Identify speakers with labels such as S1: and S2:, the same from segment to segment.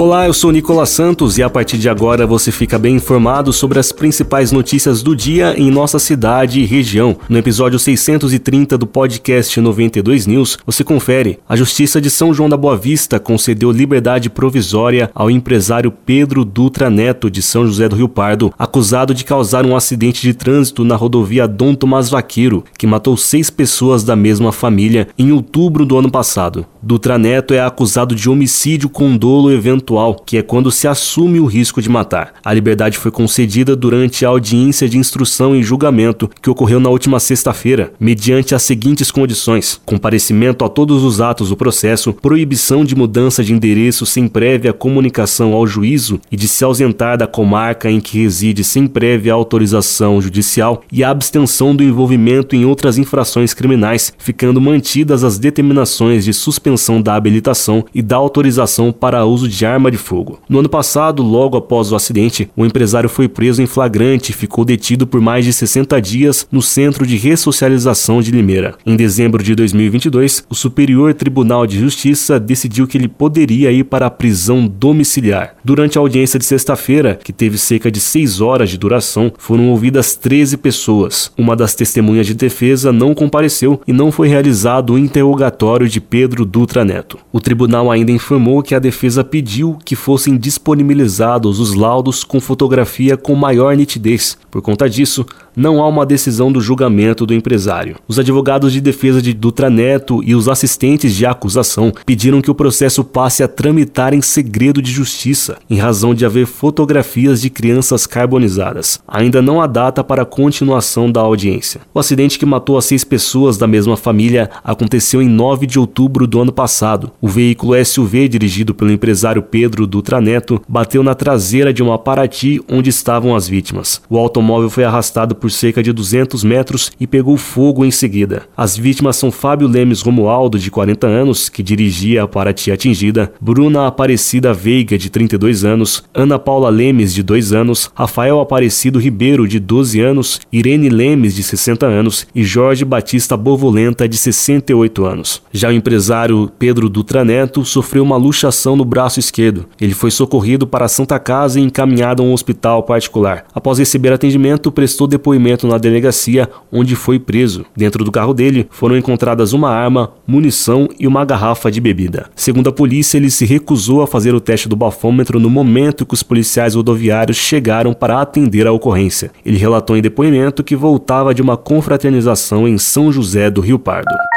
S1: Olá, eu sou Nicolas Santos e a partir de agora você fica bem informado sobre as principais notícias do dia em nossa cidade e região. No episódio 630 do podcast 92 News, você confere. A Justiça de São João da Boa Vista concedeu liberdade provisória ao empresário Pedro Dutra Neto de São José do Rio Pardo, acusado de causar um acidente de trânsito na rodovia Dom Tomás Vaqueiro, que matou seis pessoas da mesma família em outubro do ano passado. Dutra Neto é acusado de homicídio com dolo eventual que é quando se assume o risco de matar. A liberdade foi concedida durante a audiência de instrução e julgamento que ocorreu na última sexta-feira, mediante as seguintes condições: comparecimento a todos os atos do processo, proibição de mudança de endereço sem prévia comunicação ao juízo e de se ausentar da comarca em que reside sem prévia autorização judicial e abstenção do envolvimento em outras infrações criminais, ficando mantidas as determinações de suspensão da habilitação e da autorização para uso de arma de fogo. No ano passado, logo após o acidente, o empresário foi preso em flagrante e ficou detido por mais de 60 dias no Centro de Ressocialização de Limeira. Em dezembro de 2022, o Superior Tribunal de Justiça decidiu que ele poderia ir para a prisão domiciliar. Durante a audiência de sexta-feira, que teve cerca de 6 horas de duração, foram ouvidas 13 pessoas. Uma das testemunhas de defesa não compareceu e não foi realizado o interrogatório de Pedro Dutra Neto. O tribunal ainda informou que a defesa pediu que fossem disponibilizados os laudos com fotografia com maior nitidez. Por conta disso, não há uma decisão do julgamento do empresário. Os advogados de defesa de Dutra Neto e os assistentes de acusação pediram que o processo passe a tramitar em segredo de justiça, em razão de haver fotografias de crianças carbonizadas. Ainda não há data para a continuação da audiência. O acidente que matou as seis pessoas da mesma família aconteceu em 9 de outubro do ano passado. O veículo SUV dirigido pelo empresário Pedro Dutra Neto bateu na traseira de uma Paraty onde estavam as vítimas. O automóvel foi arrastado por cerca de 200 metros e pegou fogo em seguida. As vítimas são Fábio Lemes Romualdo, de 40 anos, que dirigia a Paraty atingida, Bruna Aparecida Veiga, de 32 anos, Ana Paula Lemes, de 2 anos, Rafael Aparecido Ribeiro, de 12 anos, Irene Lemes, de 60 anos e Jorge Batista Bovolenta, de 68 anos. Já o empresário Pedro Dutra Neto sofreu uma luxação no braço esquerdo. Ele foi socorrido para a Santa Casa e encaminhado a um hospital particular. Após receber atendimento, prestou depoimento depoimento na delegacia onde foi preso. Dentro do carro dele foram encontradas uma arma, munição e uma garrafa de bebida. Segundo a polícia, ele se recusou a fazer o teste do bafômetro no momento que os policiais rodoviários chegaram para atender a ocorrência. Ele relatou em depoimento que voltava de uma confraternização em São José do Rio Pardo.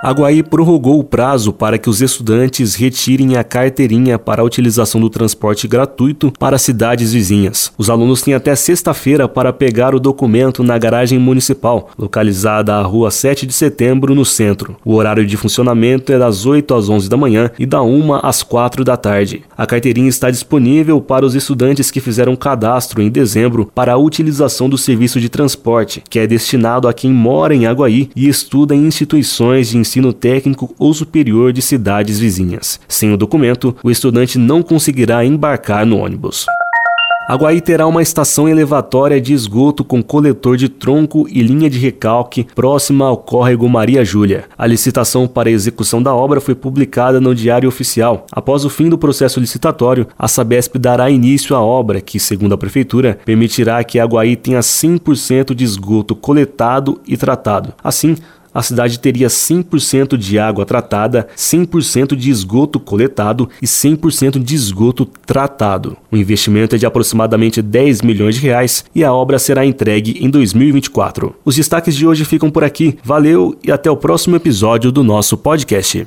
S1: A Guaí prorrogou o prazo para que os estudantes retirem a carteirinha para a utilização do transporte gratuito para cidades vizinhas. Os alunos têm até sexta-feira para pegar o documento na garagem municipal, localizada à rua 7 de setembro, no centro. O horário de funcionamento é das 8 às 11 da manhã e da 1 às 4 da tarde. A carteirinha está disponível para os estudantes que fizeram cadastro em dezembro para a utilização do serviço de transporte, que é destinado a quem mora em Aguaí e estuda em instituições de ensino técnico ou superior de cidades vizinhas. Sem o documento, o estudante não conseguirá embarcar no ônibus. Aguaí terá uma estação elevatória de esgoto com coletor de tronco e linha de recalque próxima ao córrego Maria Júlia. A licitação para a execução da obra foi publicada no Diário Oficial. Após o fim do processo licitatório, a Sabesp dará início à obra, que, segundo a Prefeitura, permitirá que Aguaí tenha 100% de esgoto coletado e tratado. Assim, a cidade teria 100% de água tratada, 100% de esgoto coletado e 100% de esgoto tratado. O investimento é de aproximadamente 10 milhões de reais e a obra será entregue em 2024. Os destaques de hoje ficam por aqui. Valeu e até o próximo episódio do nosso podcast.